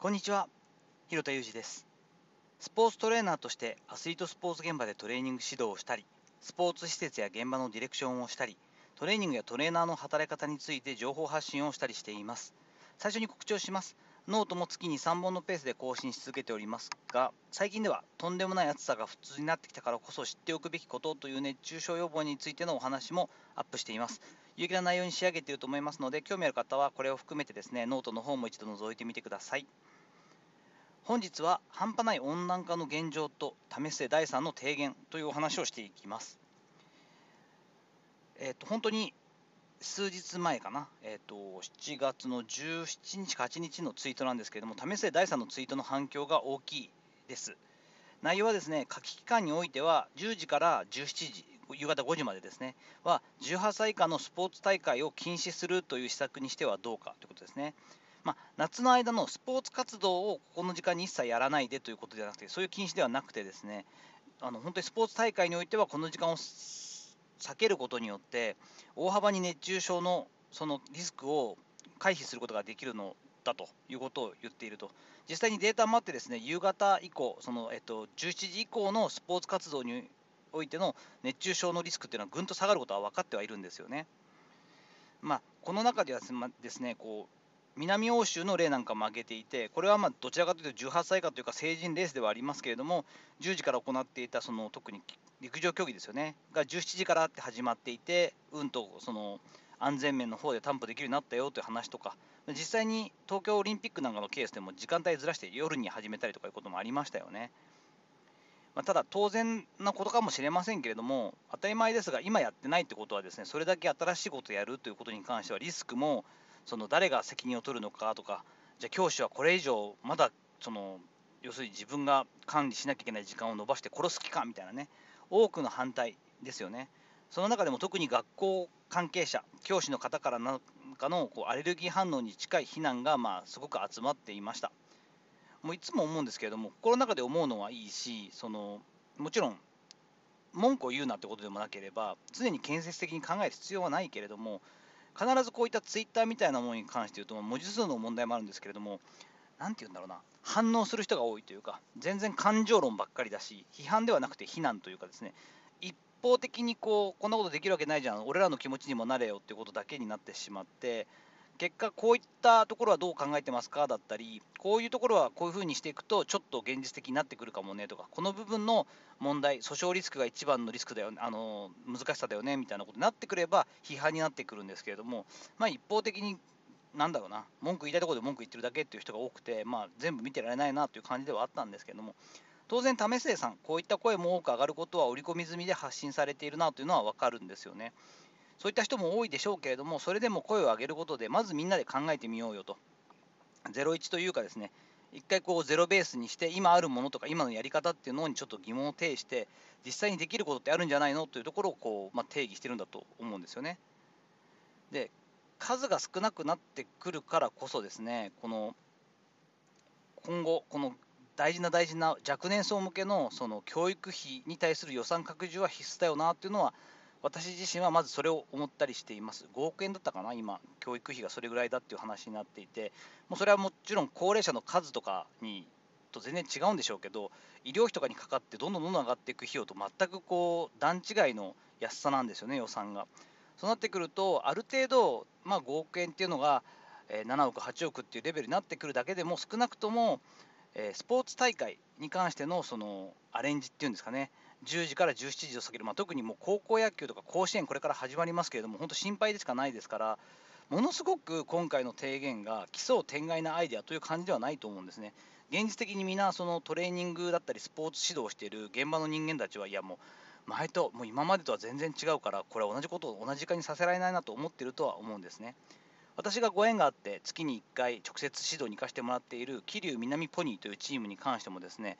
こんにちは。広田裕二です。スポーツトレーナーとしてアスリートスポーツ現場でトレーニング指導をしたりスポーツ施設や現場のディレクションをしたりトレーニングやトレーナーの働き方について情報発信をしたりしています。最初に告知をします。ノートも月に3本のペースで更新し続けておりますが最近ではとんでもない暑さが普通になってきたからこそ知っておくべきことという熱中症予防についてのお話もアップしています。有益な内容に仕上げていると思いますので興味ある方はこれを含めてですねノートの方も一度覗いてみてください。本日は半端ない温暖化の現状と為末第3の提言というお話をしていきますえっ、と本当に数日前かな、えーと、7月の17日か8日のツイートなんですけれども、為末第3のツイートの反響が大きいです。内容はですね、夏季期間においては、10時から17時、夕方5時までですね、は18歳以下のスポーツ大会を禁止するという施策にしてはどうかということですね。まあ、夏の間のスポーツ活動をここの時間に一切やらないでということではなくて、そういう禁止ではなくてですね、あの本当にスポーツ大会においてはこの時間を避けることによって大幅に熱中症のそのリスクを回避することができるのだということを言っていると実際にデータもあってですね夕方以降その、えっと、17時以降のスポーツ活動においての熱中症のリスクっていうのはぐんと下がることは分かってはいるんですよね。まあ、この中ではですねこう南欧州の例なんかも挙げていて、これはまどちらかというと18歳以下というか成人レースではありますけれども、10時から行っていたその特に陸上競技ですよね、が17時からって始まっていて、うんとその安全面の方で担保できるようになったよという話とか、実際に東京オリンピックなんかのケースでも時間帯ずらして夜に始めたりとかいうこともありましたよね。まあ、ただ、当然なことかもしれませんけれども、当たり前ですが、今やってないってことは、ですねそれだけ新しいことをやるということに関しては、リスクもその誰が責任を取るのかとか、じゃあ教師はこれ以上、まだその要するに自分が管理しなきゃいけない時間を延ばして殺す気かみたいなね、多くの反対ですよね。その中でも特に学校関係者、教師の方からなんかのこうアレルギー反応に近い非難がまあすごく集まっていました。もういつも思うんですけれども、心の中で思うのはいいし、そのもちろん文句を言うなってことでもなければ、常に建設的に考える必要はないけれども、必ずこういったツイッターみたいなものに関して言うと、文字数の問題もあるんですけれども、何て言うんだろうな、反応する人が多いというか、全然感情論ばっかりだし、批判ではなくて非難というかですね、一方的にこう、こんなことできるわけないじゃん、俺らの気持ちにもなれよっていうことだけになってしまって、結果、こういったところはどう考えてますかだったり、こういうところはこういうふうにしていくと、ちょっと現実的になってくるかもねとか、この部分の問題、訴訟リスクが一番のリスクだよ、あの難しさだよねみたいなことになってくれば、批判になってくるんですけれども、まあ、一方的に、なんだろうな、文句言いたいところで文句言ってるだけっていう人が多くて、まあ、全部見てられないなという感じではあったんですけれども、当然、為末さん、こういった声も多く上がることは織り込み済みで発信されているなというのは分かるんですよね。そういった人も多いでしょうけれども、それでも声を上げることで、まずみんなで考えてみようよと。01というかですね、一回こうゼロベースにして、今あるものとか今のやり方っていうのにちょっと疑問を呈して、実際にできることってあるんじゃないのというところをこう、まあ、定義してるんだと思うんですよね。で、数が少なくなってくるからこそですね、この今後、この大事な大事な若年層向けのその教育費に対する予算拡充は必須だよなっていうのは私自身はまずそれを思ったりしています。5億円だったかな、今、教育費がそれぐらいだっていう話になっていて、もうそれはもちろん高齢者の数とかにと全然違うんでしょうけど、医療費とかにかかってどんどんどんどん上がっていく費用と全くこう段違いの安さなんですよね、予算が。そうなってくると、ある程度、まあ、5億円っていうのが、7億、8億っていうレベルになってくるだけでも、少なくとも、スポーツ大会に関してのそのアレンジっていうんですかね、10時から17時を避ける、まあ、特にもう高校野球とか甲子園、これから始まりますけれども、本当、心配でしかないですから、ものすごく今回の提言が奇想天外なアイデアという感じではないと思うんですね。現実的に皆そのトレーニングだったりスポーツ指導をしている現場の人間たちはいやもう前ともう今までとは全然違うからこれは同じことを同じ時間にさせられないなと思っているとは思うんですね。私がご縁があって月に1回直接指導に行かせてもらっている桐生南ポニーというチームに関してもですね、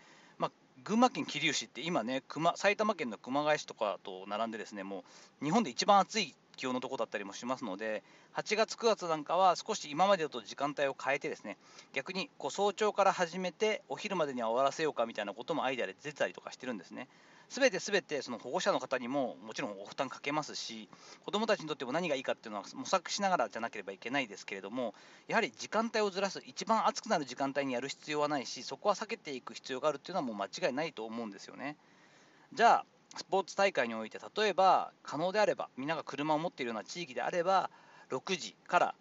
群馬県桐生市って今ね熊埼玉県の熊谷市とかと並んでですねもう日本で一番暑い気温のとこだったりもしますので、8月、9月なんかは少し今までと時間帯を変えて、ですね逆にこう早朝から始めて、お昼までには終わらせようかみたいなこともアイデアで出たりとかしてるんですね。すべてすべてその保護者の方にももちろんお負担かけますし、子どもたちにとっても何がいいかっていうのは模索しながらじゃなければいけないですけれども、やはり時間帯をずらす、一番暑くなる時間帯にやる必要はないし、そこは避けていく必要があるっていうのはもう間違いないと思うんですよね。じゃあ、スポーツ大会において、例えば可能であれば、みんなが車を持っているような地域であれば、6時から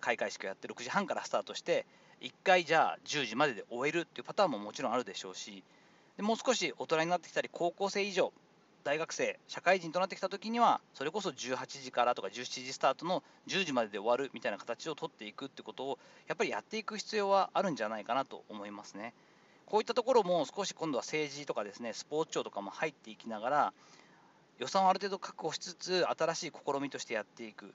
開会式をやって、6時半からスタートして、1回じゃあ10時までで終えるっていうパターンももちろんあるでしょうし、でもう少し大人になってきたり、高校生以上、大学生、社会人となってきたときには、それこそ18時からとか17時スタートの10時までで終わるみたいな形を取っていくってことを、やっぱりやっていく必要はあるんじゃないかなと思いますね。こういったところも少し今度は政治とかですね、スポーツ庁とかも入っていきながら、予算をある程度確保しつつ、新しい試みとしてやっていく。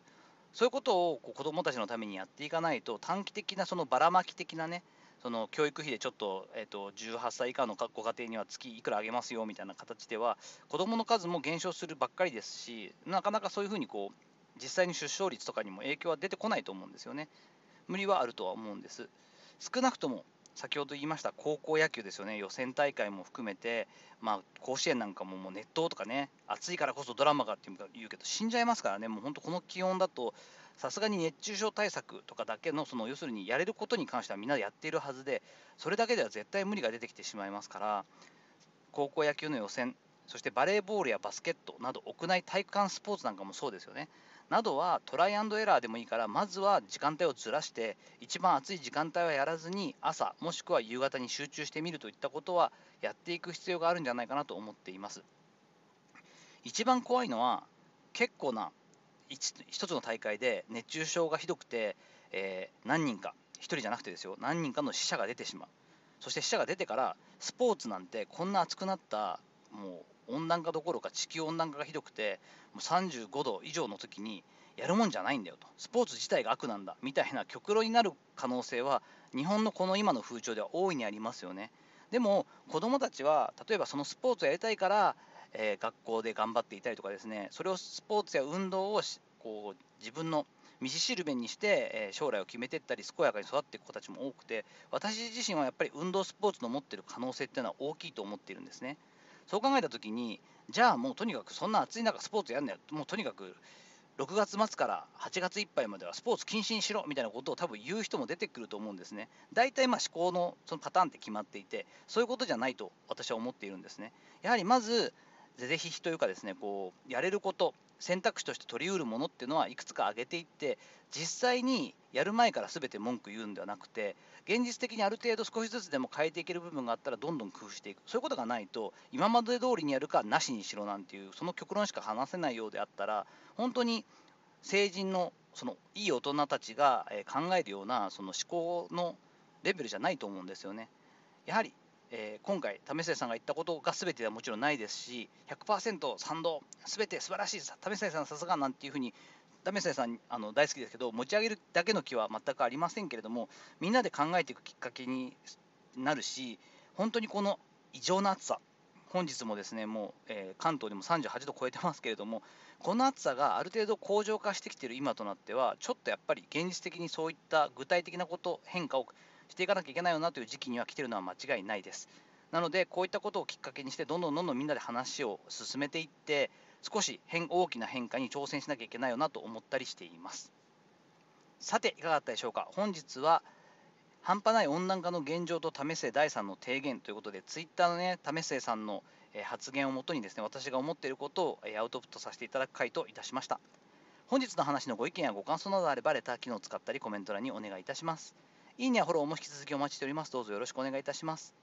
そういうことをこう子どもたちのためにやっていかないと、短期的なそのばらまき的なね、その教育費でちょっと,、えー、と18歳以下のご家庭には月いくらあげますよみたいな形では、子どもの数も減少するばっかりですし、なかなかそういうふうにこう実際に出生率とかにも影響は出てこないと思うんですよね。無理はあるとは思うんです。少なくとも先ほど言いました高校野球ですよね、予選大会も含めて、まあ、甲子園なんかももう熱湯とかね、暑いからこそドラマがって言うけど、死んじゃいますからね、もう本当、この気温だと、さすがに熱中症対策とかだけの、その要するにやれることに関してはみんなやっているはずで、それだけでは絶対無理が出てきてしまいますから、高校野球の予選、そしてバレーボールやバスケットなど、屋内体育館スポーツなんかもそうですよね。などはトライアンドエラーでもいいから、まずは時間帯をずらして、一番暑い時間帯はやらずに、朝、もしくは夕方に集中してみるといったことは、やっていく必要があるんじゃないかなと思っています。一番怖いのは、結構な1つの大会で熱中症がひどくて、えー、何人か、1人じゃなくてですよ、何人かの死者が出てしまう。そして死者が出てから、スポーツなんてこんな暑くなった、もう温暖化どころか地球温暖化がひどくて、もう35度以上の時にやるもんじゃないんだよと、スポーツ自体が悪なんだみたいな極論になる可能性は、日本のこの今の風潮では大いにありますよね。でも、子どもたちは、例えばそのスポーツをやりたいから、えー、学校で頑張っていたりとかですねそれをスポーツや運動をこう自分の道しるべにして、えー、将来を決めていったり健やかに育っていく子たちも多くて私自身はやっぱり運動スポーツの持ってる可能性っていうのは大きいと思っているんですねそう考えた時にじゃあもうとにかくそんな暑い中スポーツやんなよもうとにかく6月末から8月いっぱいまではスポーツ禁止にしろみたいなことを多分言う人も出てくると思うんですね。大体まあ思考のそのパターンって決まっていて、そういうことじゃないと私は思っているんですね。やはりまず是非というかですねこうやれること選択肢として取りうるものっていうのはいくつか挙げていって実際にやる前から全て文句言うんではなくて現実的にある程度少しずつでも変えていける部分があったらどんどん工夫していくそういうことがないと今まで通りにやるかなしにしろなんていうその極論しか話せないようであったら本当に成人のそのいい大人たちが考えるようなその思考のレベルじゃないと思うんですよね。やはりえー、今回、為末さんが言ったことが全てではもちろんないですし、100%賛同、全て素晴らしい、為末さんさすがなんていうふうに、為末さんあの大好きですけど、持ち上げるだけの気は全くありませんけれども、みんなで考えていくきっかけになるし、本当にこの異常な暑さ、本日もですねもう、えー、関東でも38度超えてますけれども、この暑さがある程度向上化してきている今となっては、ちょっとやっぱり現実的にそういった具体的なこと、変化をしていかなきゃいけないよなという時期には来てるのは間違いないです。なので、こういったことをきっかけにして、どんどんどんどんみんなで話を進めていって、少し変大きな変化に挑戦しなきゃいけないよなと思ったりしています。さて、いかがだったでしょうか。本日は半端ない温暖化の現状と為末第3の提言ということで、ツイッターのね、為末さんの発言をもとにですね、私が思っていることをアウトプットさせていただく回といたしました。本日の話のご意見やご感想などあれば、レター機能を使ったりコメント欄にお願いいたします。いいねやフォローも引き続きお待ちしております。どうぞよろしくお願いいたします。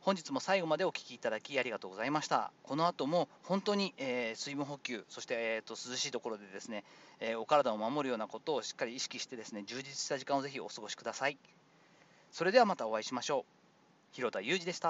本日も最後までお聴きいただきありがとうございました。この後も本当に、えー、水分補給、そして、えーと、涼しいところでですね、えー、お体を守るようなことをしっかり意識してですね、充実した時間をぜひお過ごしください。それではまたお会いしましょう。広田裕二でした。